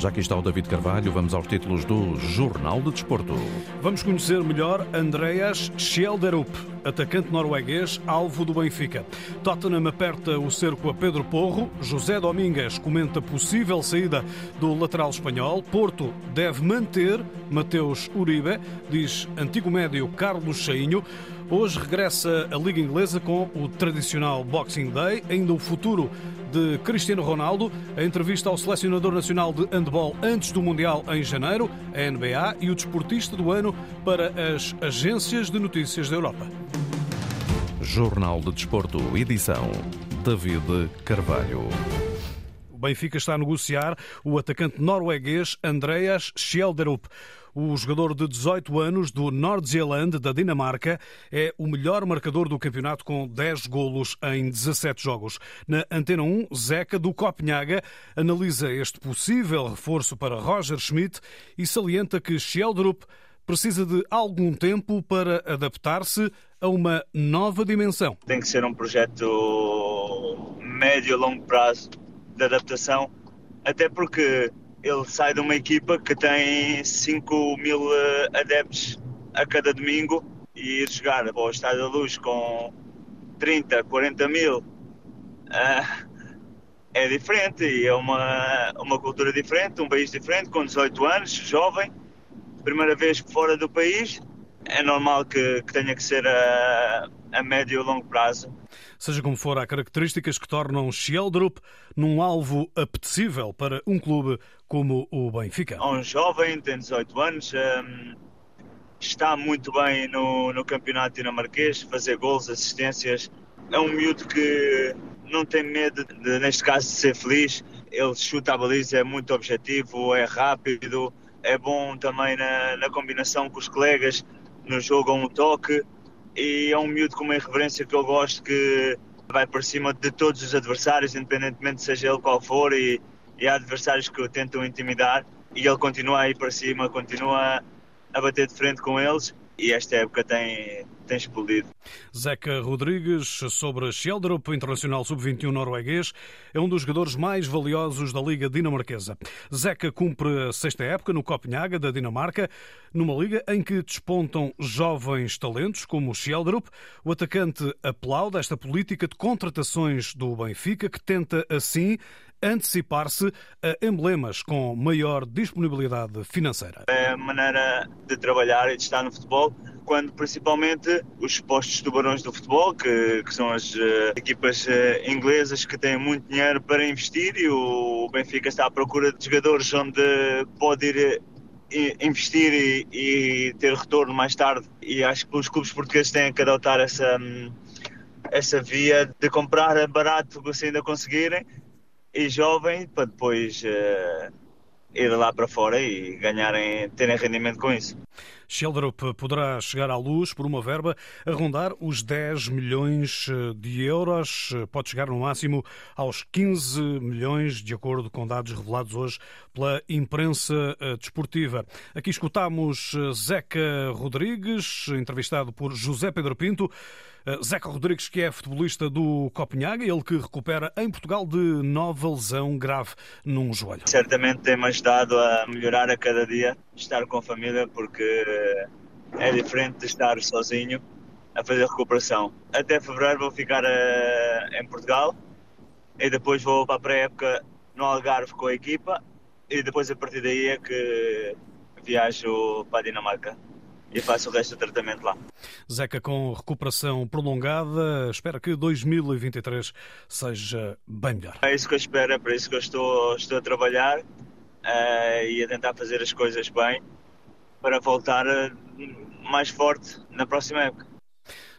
Já aqui está o David Carvalho, vamos aos títulos do Jornal de Desporto. Vamos conhecer melhor Andreas Schjelderup, atacante norueguês, alvo do Benfica. Tottenham aperta o cerco a Pedro Porro. José Domingues comenta possível saída do lateral espanhol. Porto deve manter Mateus Uribe, diz antigo médio Carlos Cheinho. Hoje regressa a Liga Inglesa com o tradicional Boxing Day, ainda o futuro de Cristiano Ronaldo, a entrevista ao selecionador nacional de handball antes do Mundial em janeiro, a NBA, e o desportista do ano para as agências de notícias da Europa. Jornal de Desporto, edição David Carvalho. O Benfica está a negociar o atacante norueguês Andreas Schjelderup. O jogador de 18 anos do Nord-Zeeland, da Dinamarca, é o melhor marcador do campeonato com 10 golos em 17 jogos. Na Antena 1, Zeca, do Copenhaga, analisa este possível reforço para Roger Schmidt e salienta que Schjelderup precisa de algum tempo para adaptar-se a uma nova dimensão. Tem que ser um projeto médio a longo prazo de adaptação, até porque ele sai de uma equipa que tem 5 mil eh, adeptos a cada domingo e ir jogar para o Estádio da Luz com 30, 40 mil uh, é diferente e é uma, uma cultura diferente, um país diferente, com 18 anos, jovem, primeira vez fora do país, é normal que, que tenha que ser a, a médio e longo prazo. Seja como for, há características que tornam Schieldrup num alvo apetecível para um clube como o Benfica. Um jovem, tem 18 anos, um, está muito bem no, no campeonato dinamarquês, fazer gols, assistências. É um miúdo que não tem medo, de, neste caso, de ser feliz. Ele chuta a baliza, é muito objetivo, é rápido, é bom também na, na combinação com os colegas, no jogo a um toque e é um miúdo com uma irreverência que eu gosto que vai por cima de todos os adversários, independentemente seja ele qual for, e, e há adversários que o tentam intimidar e ele continua a ir para cima, continua a bater de frente com eles e esta época tem, tem explodido. Zeca Rodrigues, sobre Schjelderup, internacional sub-21 norueguês, é um dos jogadores mais valiosos da Liga Dinamarquesa. Zeca cumpre a sexta época no Copenhaga, da Dinamarca, numa liga em que despontam jovens talentos como Schjelderup. O atacante aplaude esta política de contratações do Benfica, que tenta assim antecipar-se a emblemas com maior disponibilidade financeira. É a maneira de trabalhar e de estar no futebol, quando principalmente os postos tubarões do futebol, que, que são as uh, equipas uh, inglesas que têm muito dinheiro para investir e o Benfica está à procura de jogadores onde pode ir eh, investir e, e, ter retorno mais tarde. E acho que os clubes portugueses têm que adotar essa, hum, essa via de comprar barato se ainda conseguirem e jovem para depois uh, ir lá para fora e ganharem, terem rendimento com isso. Schilderup poderá chegar à luz por uma verba a rondar os 10 milhões eh, de euros. Pode chegar no máximo aos 15 milhões, de acordo com dados revelados hoje pela imprensa eh, desportiva. Aqui escutamos Zeca Rodrigues, entrevistado por José Pedro Pinto. Eh, Zeca Rodrigues, que é futebolista do Copenhaga, ele que recupera em Portugal de nova lesão grave num joelho. Certamente tem-me ajudado a melhorar a cada dia, estar com a família, porque é diferente de estar sozinho a fazer recuperação. Até fevereiro vou ficar uh, em Portugal e depois vou para a pré-época no Algarve com a equipa e depois a partir daí é que viajo para a Dinamarca e faço o resto do tratamento lá. Zeca, com recuperação prolongada, espera que 2023 seja bem melhor. É isso que eu espero, é para isso que eu estou, estou a trabalhar uh, e a tentar fazer as coisas bem para voltar uh, mais forte na próxima época.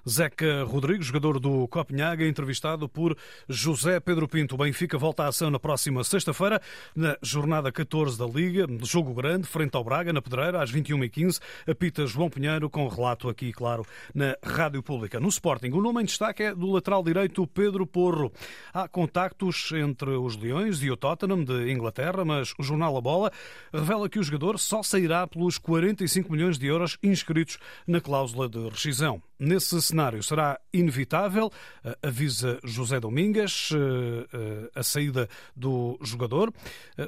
Zeca Rodrigues, jogador do Copenhaga, entrevistado por José Pedro Pinto. O Benfica volta à ação na próxima sexta-feira, na jornada 14 da Liga, jogo grande, frente ao Braga, na Pedreira, às 21h15. Apita João Pinheiro, com relato aqui, claro, na Rádio Pública. No Sporting, o nome em destaque é do lateral direito Pedro Porro. Há contactos entre os Leões e o Tottenham de Inglaterra, mas o jornal A Bola revela que o jogador só sairá pelos 45 milhões de euros inscritos na cláusula de rescisão. Nesse cenário, será inevitável, avisa José Domingas, a saída do jogador.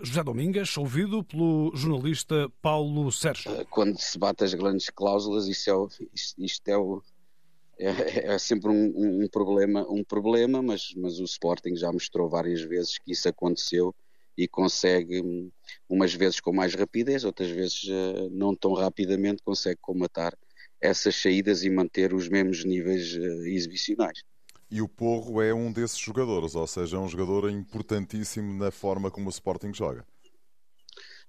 José Domingas, ouvido pelo jornalista Paulo Sérgio. Quando se bate as grandes cláusulas, isso é o, isto é o, é, é, sempre um, um, problema, um problema mas, mas o Sporting já mostrou várias vezes que isso aconteceu e consegue, hum, umas vezes com mais rapidez, outras vezes não tão rapidamente, consegue comatar essas saídas e manter os mesmos níveis uh, exibicionais. E o Porro é um desses jogadores, ou seja, é um jogador importantíssimo na forma como o Sporting joga.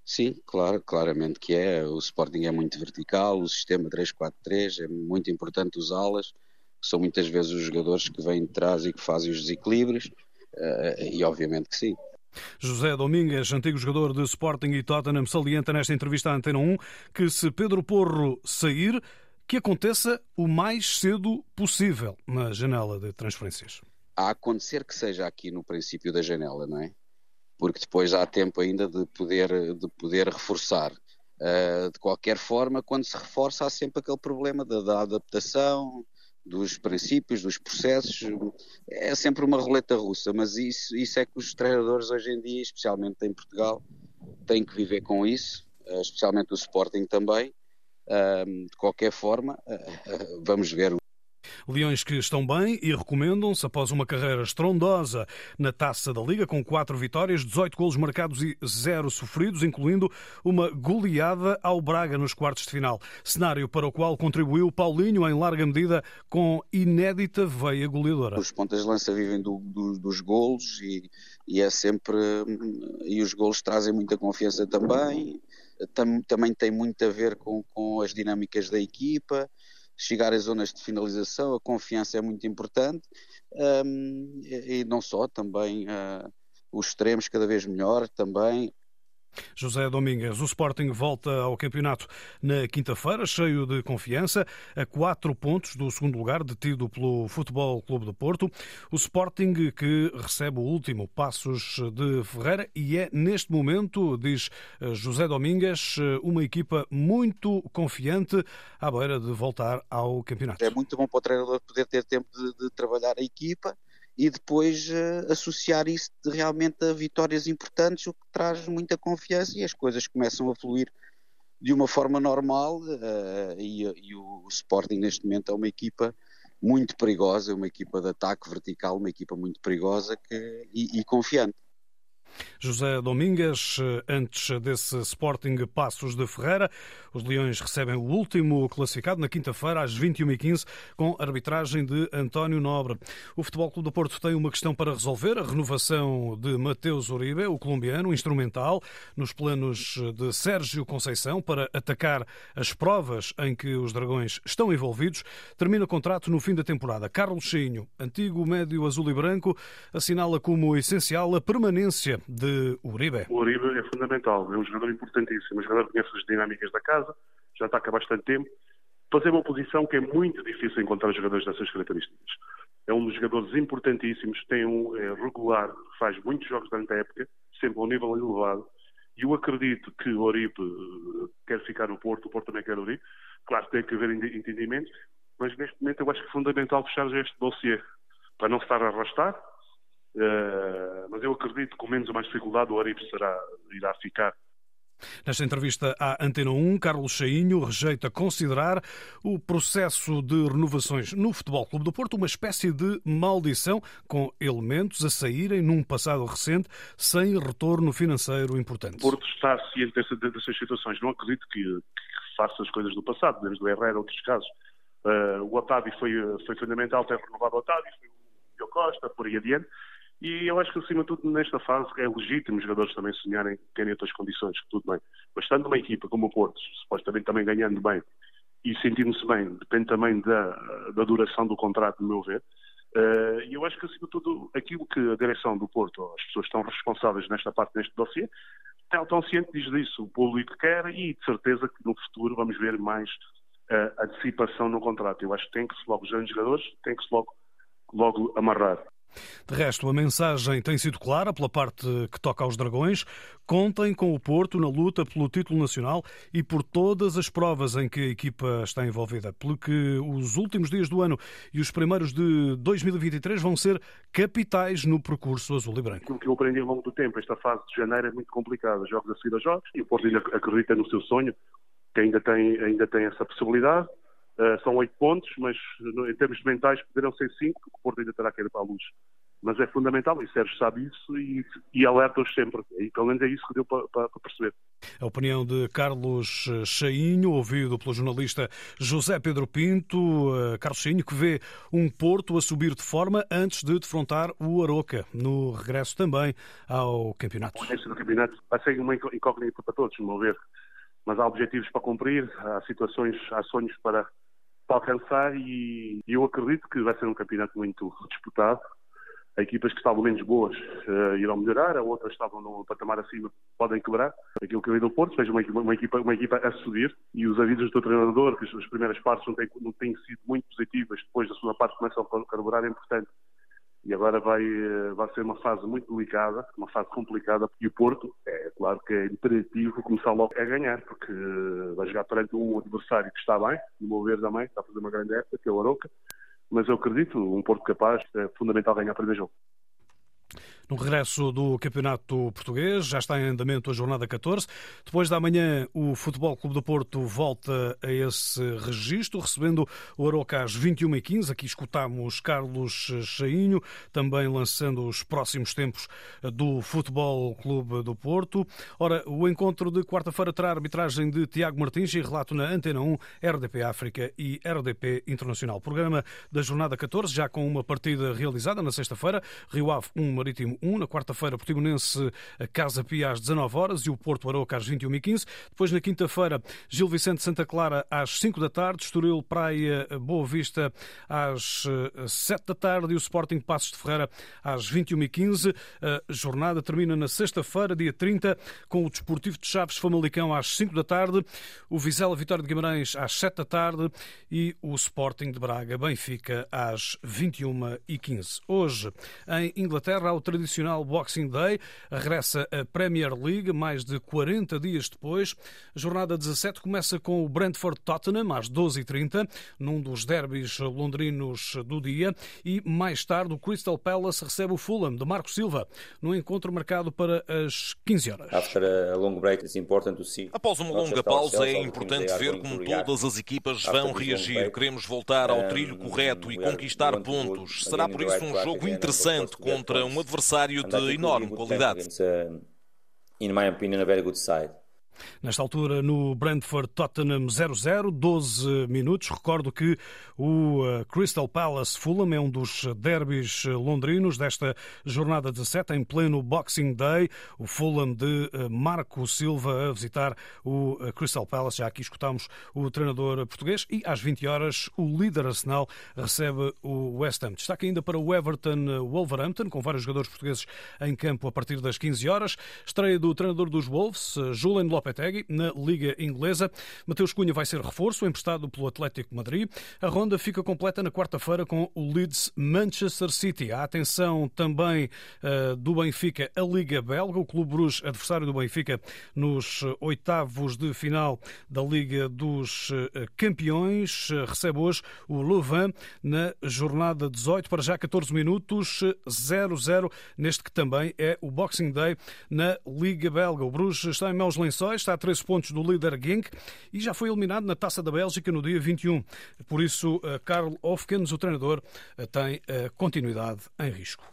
Sim, claro, claramente que é. O Sporting é muito vertical, o sistema 3-4-3 é muito importante usá-las. São muitas vezes os jogadores que vêm de trás e que fazem os desequilíbrios, uh, e obviamente que sim. José Domingues, antigo jogador de Sporting e Tottenham, salienta nesta entrevista à Antena 1 que se Pedro Porro sair, que aconteça o mais cedo possível na janela de transferências. A acontecer que seja aqui no princípio da janela, não é? porque depois há tempo ainda de poder, de poder reforçar. Uh, de qualquer forma, quando se reforça, há sempre aquele problema da, da, adaptação, dos princípios, dos processos. É sempre uma roleta russa, mas isso, isso é que os treinadores hoje em dia, especialmente em Portugal, têm que viver com isso, especialmente o Sporting também. De qualquer forma, vamos ver Leões que estão bem e recomendam-se após uma carreira estrondosa na taça da Liga, com quatro vitórias, 18 golos marcados e zero sofridos, incluindo uma goleada ao Braga nos quartos de final. Cenário para o qual contribuiu Paulinho em larga medida com inédita veia goleadora. Os pontas de lança vivem do, do, dos golos e, e é sempre. E os golos trazem muita confiança também. Tam, também tem muito a ver com, com as dinâmicas da equipa chegar às zonas de finalização, a confiança é muito importante um, e, e, não só, também uh, os extremos cada vez melhor, também José Domingues, o Sporting volta ao campeonato na quinta-feira, cheio de confiança, a quatro pontos do segundo lugar, detido pelo Futebol Clube do Porto. O Sporting que recebe o último Passos de Ferreira e é, neste momento, diz eh, José Domingues, eh, uma equipa muito confiante à beira de voltar ao campeonato. É muito bom para o treinador poder ter tempo de, de trabalhar a equipa e depois uh, associar isso realmente a vitórias importantes, o que traz muita confiança e as coisas começam a fluir de uma forma normal uh, e, e, o Sporting neste momento é uma equipa muito perigosa, uma equipa de ataque vertical, uma equipa muito perigosa que, e, e confiante. José Domingues, antes desse Sporting Passos de Ferreira. Os Leões recebem o último classificado na quinta-feira, às 21h15, com arbitragem de António Nobre. O Futebol Clube do Porto tem uma questão para resolver, a renovação de Mateus Uribe, o colombiano, instrumental, nos planos de Sérgio Conceição para atacar as provas em que os Dragões estão envolvidos. Termina o contrato no fim da temporada. Carlos Chinho, antigo médio azul e branco, assinala como essencial a permanência de Uribe? O Uribe é fundamental, é um jogador importantíssimo, um jogador que conhece as dinâmicas da casa, já está cá há bastante tempo. Fazer uma posição que é muito difícil encontrar jogadores dessas características. É um dos jogadores importantíssimos, tem um é, regular, faz muitos jogos durante a época, sempre a um nível elevado. E eu acredito que o Uribe uh, quer ficar no Porto, o Porto também quer o Uribe. Claro tem que haver entendimentos, mas neste momento eu acho que é fundamental fechar este dossiê para não estar a arrastar, Uh, mas eu acredito que com menos ou mais dificuldade o Aribe será, irá ficar. Nesta entrevista à Antena 1, Carlos Chainho rejeita considerar o processo de renovações no Futebol Clube do Porto uma espécie de maldição, com elementos a saírem num passado recente sem retorno financeiro importante. O Porto está ciente dessas, situações. Não acredito que, que, faça as coisas do passado, desde o Herrera, outros casos. Uh, o Otávio foi, foi fundamental ter renovado o Otávio, foi o Costa, por aí adiante. E eu acho que, acima de tudo, nesta fase é legítimo os jogadores também sonharem terem outras condições, tudo bem. Mas estando uma equipa como o Porto, supostamente também ganhando bem e sentindo-se bem, depende também da, da duração do contrato, no meu ver. Uh, e eu acho que, acima de tudo, aquilo que a direção do Porto, as pessoas estão responsáveis nesta parte, neste dossiê, estão cientes disso. O público quer e, de certeza, que no futuro vamos ver mais uh, antecipação no contrato. Eu acho que tem que se logo, os jogadores, tem que se logo, logo amarrar. De resto, a mensagem tem sido clara pela parte que toca aos Dragões. Contem com o Porto na luta pelo título nacional e por todas as provas em que a equipa está envolvida. Pelo que os últimos dias do ano e os primeiros de 2023 vão ser capitais no percurso azul e branco. Aquilo que eu aprendi ao longo do tempo, esta fase de janeiro é muito complicada. Jogos a seguir a jogos e o Porto ainda acredita no seu sonho, que ainda tem, ainda tem essa possibilidade. Uh, são oito pontos, mas em termos mentais poderão ser cinco, porque o Porto ainda terá que ir para a luz. Mas é fundamental, e Sérgio sabe isso, e, e alerta-os sempre. E pelo menos é isso que deu para, para, para, perceber. A opinião de Carlos Chainho, ouvido pelo jornalista José Pedro Pinto. Uh, Carlos Chainho, que vê um Porto a subir de forma antes de defrontar o Aroca, no regresso também ao campeonato. O regresso do campeonato vai ser uma incógnita para todos, no meu ver. Mas há objetivos para cumprir, há situações, há sonhos para para alcançar e eu acredito que vai ser um campeonato muito disputado. Equipas que estavam menos boas uh, irão melhorar, as outras que estavam no patamar acima podem quebrar. Aquilo que eu vi do Porto, vejo uma uma, equipa, uma equipa a subir e os avisos do treinador, que as primeiras partes não têm, não têm sido muito positivas, depois da segunda parte começam a carburar, é importante e agora vai, eh, vai ser uma fase muito delicada, uma fase complicada, porque o Porto, é claro que é imperativo começar logo a ganhar, porque eh, vai jogar perante um adversário que está bem, no meu ver também, está a fazer uma grande época, que é o Aroca, mas eu acredito, um Porto capaz, é fundamental ganhar o primeiro jogo. No regresso do Campeonato Português, já está em andamento a jornada 14. Depois da manhã, o Futebol Clube do Porto volta a esse registro, recebendo o Aroca às 21h15. Aqui escutamos Carlos Chainho, também lançando os próximos tempos do Futebol Clube do Porto. Ora, o encontro de quarta-feira terá arbitragem de Tiago Martins e relato na Antena 1, RDP África e RDP Internacional. Programa da jornada 14, já com uma partida realizada na sexta-feira. Rio Ave 1, Marítimo 1. Na quarta-feira, Portimonense Casa Pia às 19 horas e o Porto Aroca às 21h15. Depois, na quinta-feira, Gil Vicente Santa Clara às 5 da tarde, Estoril Praia Boa Vista às 7 eh, da tarde e o Sporting Passos de Ferreira às 21h15. A jornada termina na sexta-feira, dia 30, com o Desportivo de Chaves Famalicão às 5 da tarde, o Vizela Vitória de Guimarães às 7 da tarde e o Sporting de Braga Benfica às 21h15. Hoje, em Inglaterra, há o tradicional Boxing Day. Regressa a Premier League mais de 40 dias depois. A jornada 17 começa com o Brentford Tottenham às 12h30, num dos derbys londrinos do dia. E mais tarde o Crystal Palace recebe o Fulham de Marco Silva, num encontro marcado para as 15 horas. Após uma longa pausa, é importante ver como todas as equipas vão reagir. Queremos voltar ao trilho correto e conquistar pontos. Será por isso um jogo interessante contra um adversário adversário de enorme qualidade. In my opinion, a very good side. Nesta altura, no Brentford Tottenham 0-0, 12 minutos. Recordo que o uh, Crystal Palace Fulham é um dos derbys londrinos desta jornada 17, em pleno Boxing Day. O Fulham de uh, Marco Silva a visitar o Crystal Palace. Já aqui escutamos o treinador português. E às 20 horas, o líder Arsenal recebe o West Ham. Destaque ainda para o Everton Wolverhampton, com vários jogadores portugueses em campo a partir das 15 horas. Estreia do treinador dos Wolves, Julian Lopes Lopetegui na Liga Inglesa. Mateus Cunha vai ser reforço, emprestado pelo Atlético Madrid. A ronda fica completa na quarta-feira com o Leeds Manchester City. A atenção também uh, do Benfica, a Liga Belga. O Clube Bruges, adversário do Benfica, nos oitavos de final da Liga dos uh, Campeões, uh, recebe hoje o Louvain na jornada 18, para já 14 minutos, 0-0, neste que também é o Boxing Day na Liga Belga. O Bruges está em maus lençóis está a 13 pontos do líder Genk e já foi eliminado na Taça da Bélgica no dia 21. Por isso, Karl Hofkens, o treinador, eh, tem eh, continuidade em risco.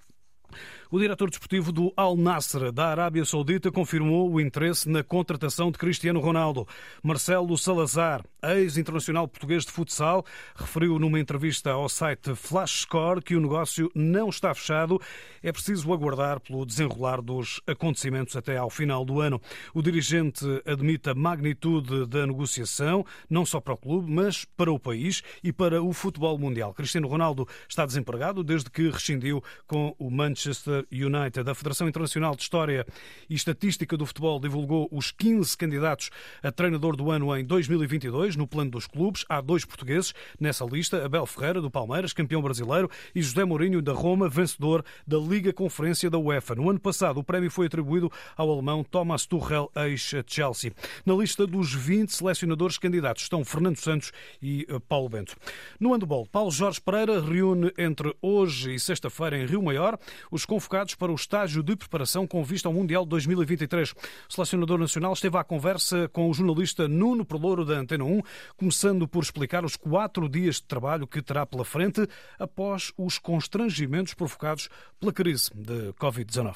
O diretor desportivo do Al Nasser, da Arábia Saudita, confirmou o interesse na contratação de Cristiano Ronaldo. Marcelo Salazar, ex-internacional português de futsal, referiu numa entrevista ao site Flash Score que o negócio não está fechado. É preciso aguardar pelo desenrolar dos acontecimentos até ao final do ano. O dirigente admite a magnitude da negociação, não só para o clube, mas para o país e para o futebol mundial. Cristiano Ronaldo está desempregado desde que rescindiu com o Manchester United. A Federação Internacional de História e Estatística do Futebol divulgou os 15 candidatos a treinador do ano em 2022. No plano dos clubes, há dois portugueses nessa lista: Abel Ferreira, do Palmeiras, campeão brasileiro, e José Mourinho, da Roma, vencedor da Liga Conferência da UEFA. No ano passado, o prémio foi atribuído ao alemão Thomas Tuchel, ex-Chelsea. Na lista dos 20 selecionadores candidatos estão Fernando Santos e eh, Paulo Bento. No handball, Paulo Jorge Pereira reúne entre hoje e sexta-feira em Rio Maior os convocados para o estágio de preparação com vista ao Mundial 2023. O selecionador nacional esteve à conversa com o jornalista Nuno Prolouro da Antena 1, começando por explicar os quatro dias de trabalho que terá pela frente após os constrangimentos provocados pela crise de Covid-19.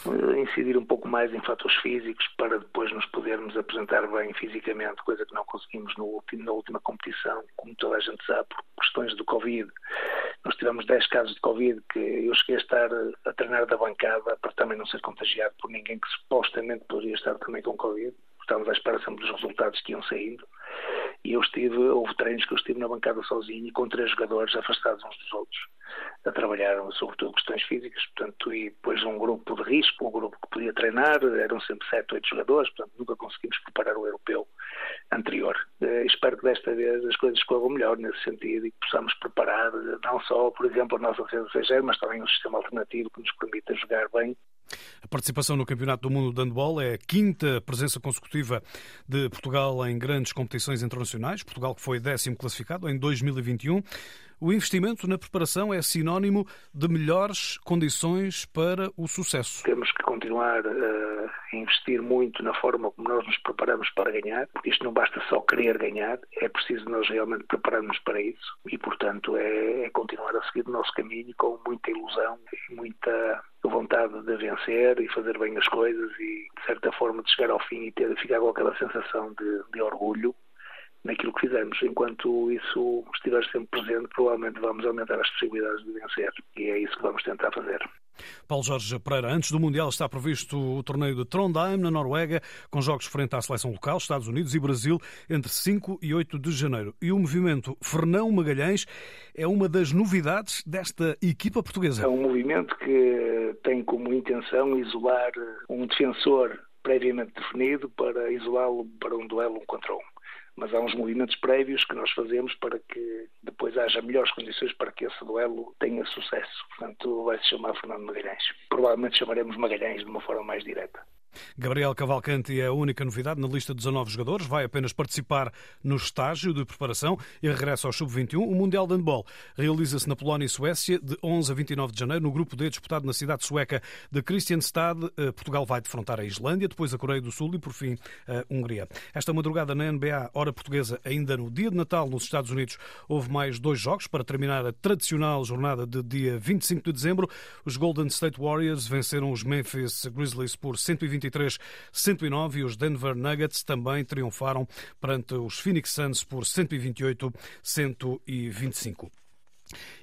Incidir um pouco mais em fatores físicos para depois nos podermos apresentar bem fisicamente, coisa que não conseguimos no, na última competição, como toda a gente sabe, por questões do Covid. Nós tivemos 10 casos de Covid que eu cheguei a estar a treinar da bancada para também não ser contagiado por ninguém que supostamente poderia estar também com Covid. Estávamos à espera sempre dos resultados que iam saindo. E eu estive, houve treinos que eu estive na bancada sozinho e com três jogadores afastados uns dos outros, a trabalhar sobretudo questões físicas, portanto, e depois um grupo de risco, um grupo que podia treinar, eram sempre sete, oito jogadores, portanto, nunca conseguimos preparar o europeu anterior. Uh, espero que desta vez as coisas corram melhor nesse sentido e que possamos preparar não só, por exemplo, a nossa defesa estrangeira, mas também um sistema alternativo que nos permita jogar bem a participação no Campeonato do Mundo de Handball é a quinta presença consecutiva de Portugal em grandes competições internacionais. Portugal que foi décimo classificado em 2021. O investimento na preparação é sinónimo de melhores condições para o sucesso. Temos que continuar eh, a investir muito na forma como nós nos preparamos para ganhar, porque isto não basta só querer ganhar, é preciso nós realmente prepararmos para isso e, portanto, é, é continuar a seguir o nosso caminho com muita ilusão e muita vontade de vencer e fazer bem as coisas e, de certa forma, de chegar ao fim e ter, ficar com aquela sensação de, de orgulho naquilo que fizermos. Enquanto isso estiver sempre presente, provavelmente vamos aumentar as possibilidades de vencer. E é isso que vamos tentar fazer. Paulo Jorge Pereira, antes do Mundial está previsto o torneio de Trondheim, na Noruega, com jogos frente à seleção local, Estados Unidos e Brasil, entre 5 e 8 de janeiro. E o movimento Fernão Magalhães é uma das novidades desta equipa portuguesa. É um movimento que tem como intenção isolar um defensor previamente definido para isolá-lo para um duelo um contra um mas há uns movimentos prévios que nós fazemos para que depois haja melhores condições para que esse duelo tenha sucesso. Portanto, vai se chamar Fernando Magalhães. Provavelmente chamaremos Magalhães de uma forma mais direta. Gabriel Cavalcante é a única novidade na lista de 19 jogadores. Vai apenas participar no estágio de preparação e regressa ao Sub-21. O Mundial de Handball realiza-se na Polónia e Suécia de 11 a 29 de janeiro. No grupo D, disputado na cidade sueca de Kristianstad, eh, Portugal vai defrontar a Islândia, depois a Coreia do Sul e, por fim, a Hungria. Esta madrugada na NBA, hora portuguesa, ainda no dia de Natal nos Estados Unidos, houve mais dois jogos para terminar a tradicional jornada de dia 25 de dezembro. Os Golden State Warriors venceram os Memphis Grizzlies por 120 123-109 e os Denver Nuggets também triunfaram perante os Phoenix Suns por 128-125.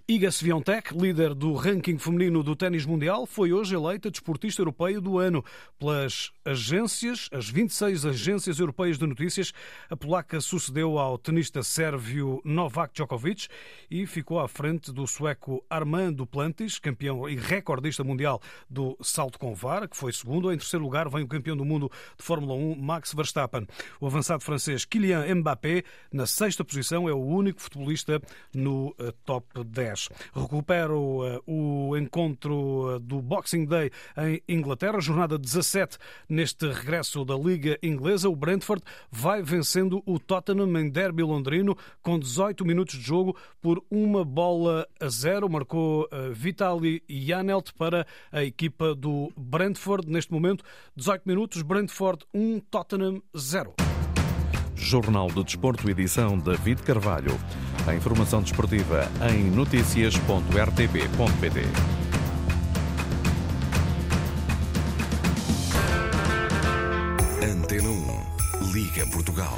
Iga Swiatek, líder do ranking feminino do ténis mundial, foi hoje eleita desportista europeia do ano pelas agências, as 26 agências europeias de notícias. A polaca sucedeu ao tenista sérvio Novak Djokovic e ficou à frente do sueco Armand Duplantis, campeão e recordista mundial do salto com vara, que foi segundo. Em terceiro lugar vem o campeão do mundo de Fórmula 1, Max Verstappen. O avançado francês Kylian Mbappé, na sexta posição, é o único futebolista no eh, top 10. 10. Recupero o encontro do Boxing Day em Inglaterra, jornada 17 neste regresso da Liga Inglesa. O Brentford vai vencendo o Tottenham em derby londrino com 18 minutos de jogo por uma bola a zero. Marcou eh, Vitali Janelt para a equipa do Brentford. Neste momento, 18 minutos, Brentford 1, Tottenham 0. Jornal do Desporto, edição David Carvalho. A informação desportiva em notícias.rtp.pt. Antena 1, Liga Portugal.